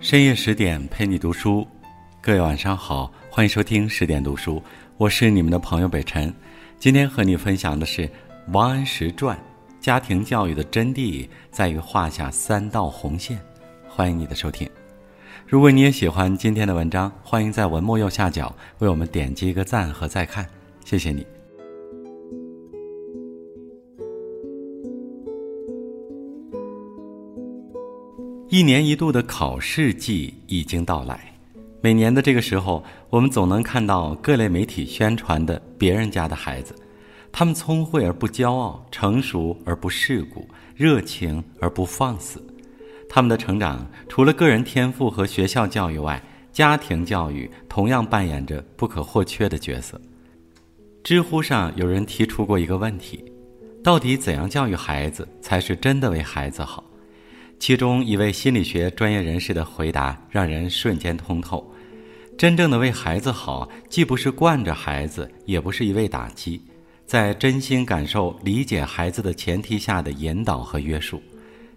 深夜十点陪你读书，各位晚上好，欢迎收听十点读书，我是你们的朋友北辰。今天和你分享的是王安石传：家庭教育的真谛在于画下三道红线。欢迎你的收听。如果你也喜欢今天的文章，欢迎在文末右下角为我们点击一个赞和再看，谢谢你。一年一度的考试季已经到来，每年的这个时候，我们总能看到各类媒体宣传的别人家的孩子，他们聪慧而不骄傲，成熟而不世故，热情而不放肆。他们的成长除了个人天赋和学校教育外，家庭教育同样扮演着不可或缺的角色。知乎上有人提出过一个问题：到底怎样教育孩子才是真的为孩子好？其中一位心理学专业人士的回答让人瞬间通透：真正的为孩子好，既不是惯着孩子，也不是一味打击，在真心感受、理解孩子的前提下的引导和约束。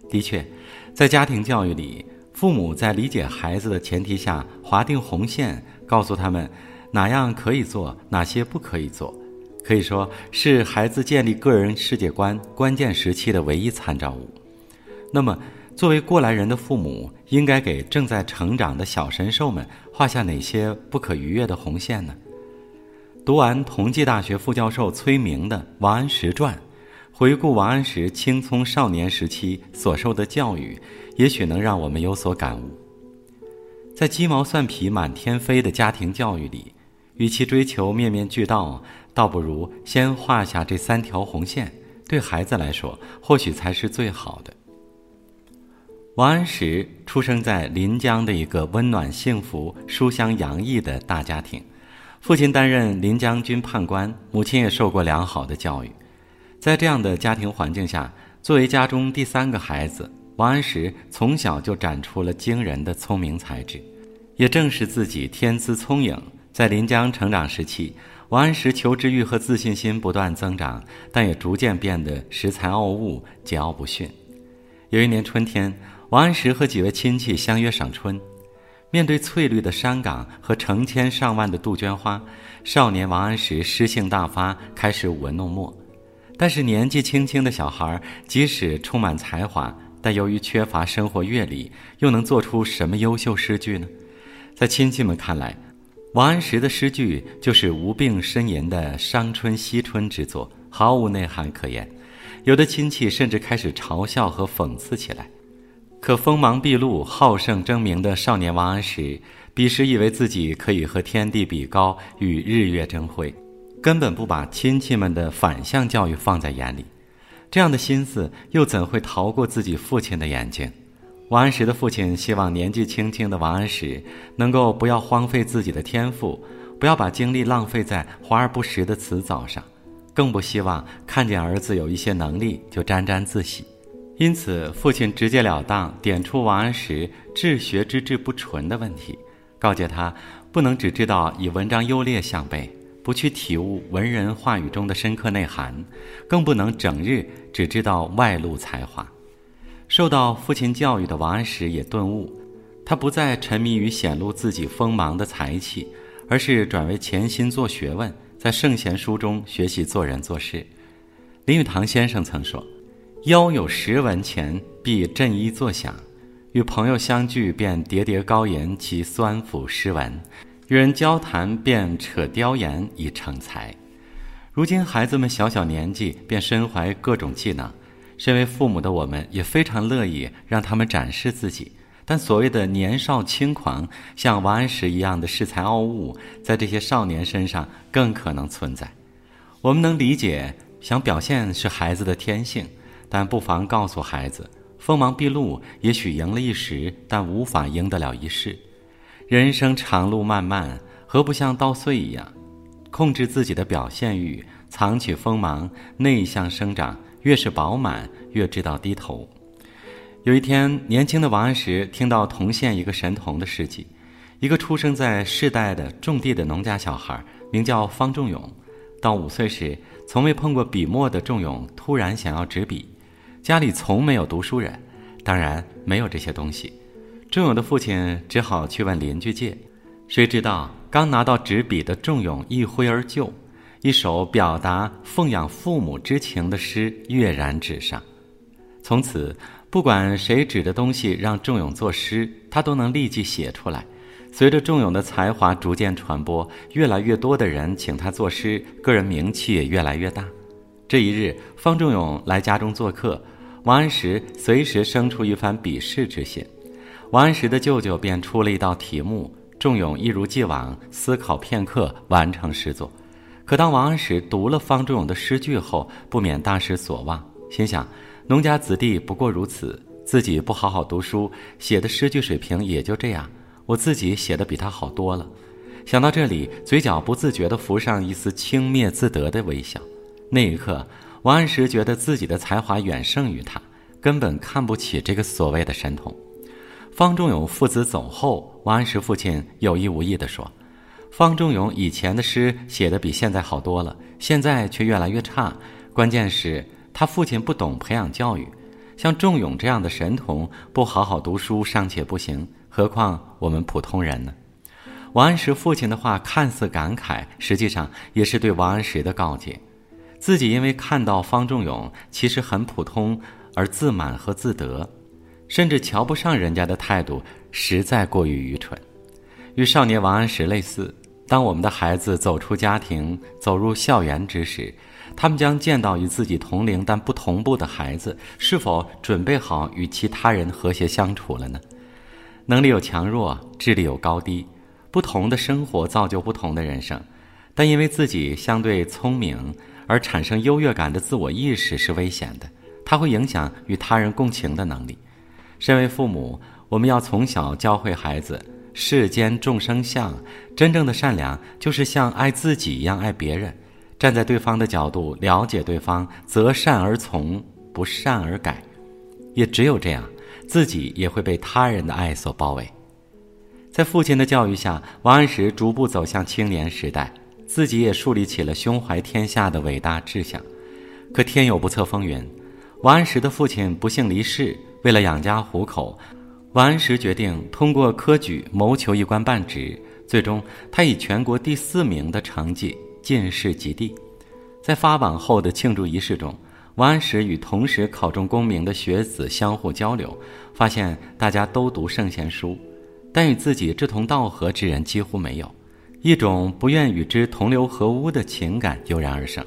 的确，在家庭教育里，父母在理解孩子的前提下划定红线，告诉他们哪样可以做，哪些不可以做，可以说是孩子建立个人世界观关键时期的唯一参照物。那么，作为过来人的父母，应该给正在成长的小神兽们画下哪些不可逾越的红线呢？读完同济大学副教授崔明的《王安石传》，回顾王安石青葱少年时期所受的教育，也许能让我们有所感悟。在鸡毛蒜皮满天飞的家庭教育里，与其追求面面俱到，倒不如先画下这三条红线，对孩子来说，或许才是最好的。王安石出生在临江的一个温暖幸福、书香洋溢的大家庭，父亲担任临江军判官，母亲也受过良好的教育。在这样的家庭环境下，作为家中第三个孩子，王安石从小就展出了惊人的聪明才智。也正是自己天资聪颖，在临江成长时期，王安石求知欲和自信心不断增长，但也逐渐变得恃才傲物、桀骜不驯。有一年春天。王安石和几位亲戚相约赏春，面对翠绿的山岗和成千上万的杜鹃花，少年王安石诗兴大发，开始舞文弄墨。但是年纪轻轻的小孩，即使充满才华，但由于缺乏生活阅历，又能做出什么优秀诗句呢？在亲戚们看来，王安石的诗句就是无病呻吟的伤春惜春之作，毫无内涵可言。有的亲戚甚至开始嘲笑和讽刺起来。可锋芒毕露、好胜争名的少年王安石，彼时以为自己可以和天地比高，与日月争辉，根本不把亲戚们的反向教育放在眼里。这样的心思又怎会逃过自己父亲的眼睛？王安石的父亲希望年纪轻轻的王安石能够不要荒废自己的天赋，不要把精力浪费在华而不实的辞藻上，更不希望看见儿子有一些能力就沾沾自喜。因此，父亲直截了当点出王安石治学之志不纯的问题，告诫他不能只知道以文章优劣相背，不去体悟文人话语中的深刻内涵，更不能整日只知道外露才华。受到父亲教育的王安石也顿悟，他不再沉迷于显露自己锋芒的才气，而是转为潜心做学问，在圣贤书中学习做人做事。林语堂先生曾说。腰有十文钱，必振衣作响；与朋友相聚，便喋喋高言其酸腐诗文；与人交谈，便扯雕言以成才。如今孩子们小小年纪便身怀各种技能，身为父母的我们也非常乐意让他们展示自己。但所谓的年少轻狂，像王安石一样的恃才傲物，在这些少年身上更可能存在。我们能理解，想表现是孩子的天性。但不妨告诉孩子，锋芒毕露也许赢了一时，但无法赢得了一世。人生长路漫漫，何不像稻穗一样，控制自己的表现欲，藏起锋芒，内向生长。越是饱满，越知道低头。有一天，年轻的王安石听到同县一个神童的事迹：一个出生在世代的种地的农家小孩，名叫方仲永。到五岁时，从未碰过笔墨的仲永突然想要执笔。家里从没有读书人，当然没有这些东西。仲永的父亲只好去问邻居借，谁知道刚拿到纸笔的仲永一挥而就，一首表达奉养父母之情的诗跃然纸上。从此，不管谁指的东西让仲永作诗，他都能立即写出来。随着仲永的才华逐渐传播，越来越多的人请他作诗，个人名气也越来越大。这一日，方仲永来家中做客，王安石随时生出一番鄙视之心。王安石的舅舅便出了一道题目，仲永一如既往思考片刻，完成诗作。可当王安石读了方仲永的诗句后，不免大失所望，心想：农家子弟不过如此，自己不好好读书，写的诗句水平也就这样。我自己写的比他好多了。想到这里，嘴角不自觉地浮上一丝轻蔑自得的微笑。那一刻，王安石觉得自己的才华远胜于他，根本看不起这个所谓的神童。方仲永父子走后，王安石父亲有意无意地说：“方仲永以前的诗写的比现在好多了，现在却越来越差。关键是，他父亲不懂培养教育。像仲永这样的神童，不好好读书尚且不行，何况我们普通人呢？”王安石父亲的话看似感慨，实际上也是对王安石的告诫。自己因为看到方仲永其实很普通，而自满和自得。甚至瞧不上人家的态度，实在过于愚蠢。与少年王安石类似，当我们的孩子走出家庭，走入校园之时，他们将见到与自己同龄但不同步的孩子，是否准备好与其他人和谐相处了呢？能力有强弱，智力有高低，不同的生活造就不同的人生。但因为自己相对聪明而产生优越感的自我意识是危险的，它会影响与他人共情的能力。身为父母，我们要从小教会孩子：世间众生相，真正的善良就是像爱自己一样爱别人。站在对方的角度了解对方，择善而从，不善而改。也只有这样，自己也会被他人的爱所包围。在父亲的教育下，王安石逐步走向青年时代，自己也树立起了胸怀天下的伟大志向。可天有不测风云，王安石的父亲不幸离世。为了养家糊口，王安石决定通过科举谋求一官半职。最终，他以全国第四名的成绩进士及第。在发榜后的庆祝仪式中，王安石与同时考中功名的学子相互交流，发现大家都读圣贤书，但与自己志同道合之人几乎没有。一种不愿与之同流合污的情感油然而生。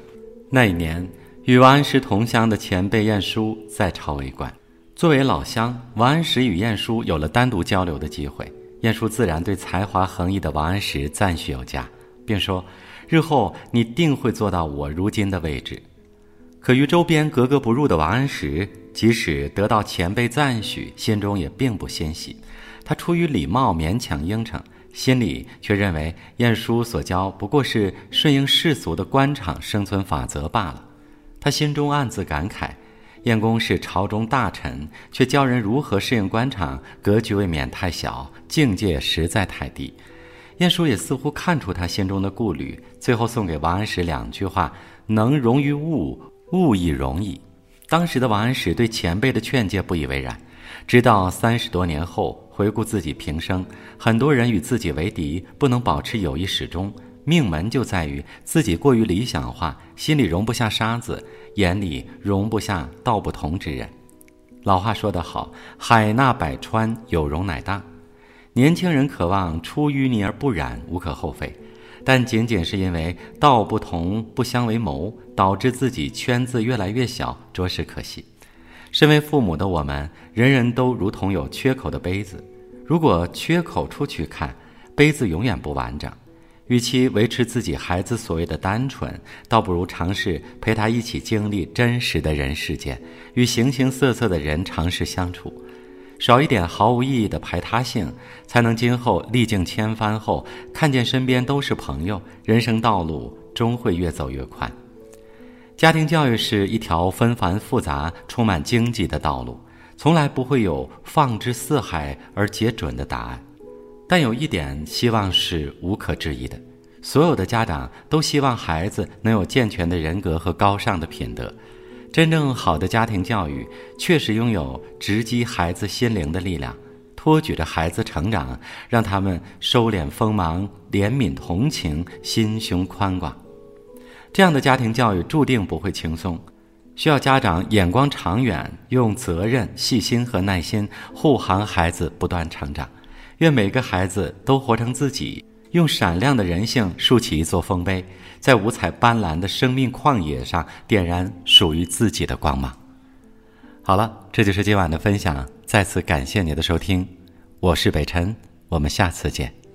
那一年，与王安石同乡的前辈晏殊在朝为官。作为老乡，王安石与晏殊有了单独交流的机会。晏殊自然对才华横溢的王安石赞许有加，并说：“日后你定会做到我如今的位置。”可与周边格格不入的王安石，即使得到前辈赞许，心中也并不欣喜。他出于礼貌勉强应承，心里却认为晏殊所教不过是顺应世俗的官场生存法则罢了。他心中暗自感慨。晏公是朝中大臣，却教人如何适应官场，格局未免太小，境界实在太低。晏殊也似乎看出他心中的顾虑，最后送给王安石两句话：“能容于物，物亦容矣。”当时的王安石对前辈的劝诫不以为然，直到三十多年后回顾自己平生，很多人与自己为敌，不能保持友谊始终。命门就在于自己过于理想化，心里容不下沙子，眼里容不下道不同之人。老话说得好：“海纳百川，有容乃大。”年轻人渴望出淤泥而不染，无可厚非，但仅仅是因为道不同不相为谋，导致自己圈子越来越小，着实可惜。身为父母的我们，人人都如同有缺口的杯子，如果缺口处去看，杯子永远不完整。与其维持自己孩子所谓的单纯，倒不如尝试陪他一起经历真实的人世间，与形形色色的人尝试相处，少一点毫无意义的排他性，才能今后历尽千帆后看见身边都是朋友，人生道路终会越走越宽。家庭教育是一条纷繁复杂、充满荆棘的道路，从来不会有放之四海而皆准的答案。但有一点希望是无可置疑的：所有的家长都希望孩子能有健全的人格和高尚的品德。真正好的家庭教育，确实拥有直击孩子心灵的力量，托举着孩子成长，让他们收敛锋芒，怜悯同情，心胸宽广。这样的家庭教育注定不会轻松，需要家长眼光长远，用责任、细心和耐心护航孩子不断成长。愿每个孩子都活成自己，用闪亮的人性竖起一座丰碑，在五彩斑斓的生命旷野上点燃属于自己的光芒。好了，这就是今晚的分享。再次感谢你的收听，我是北辰，我们下次见。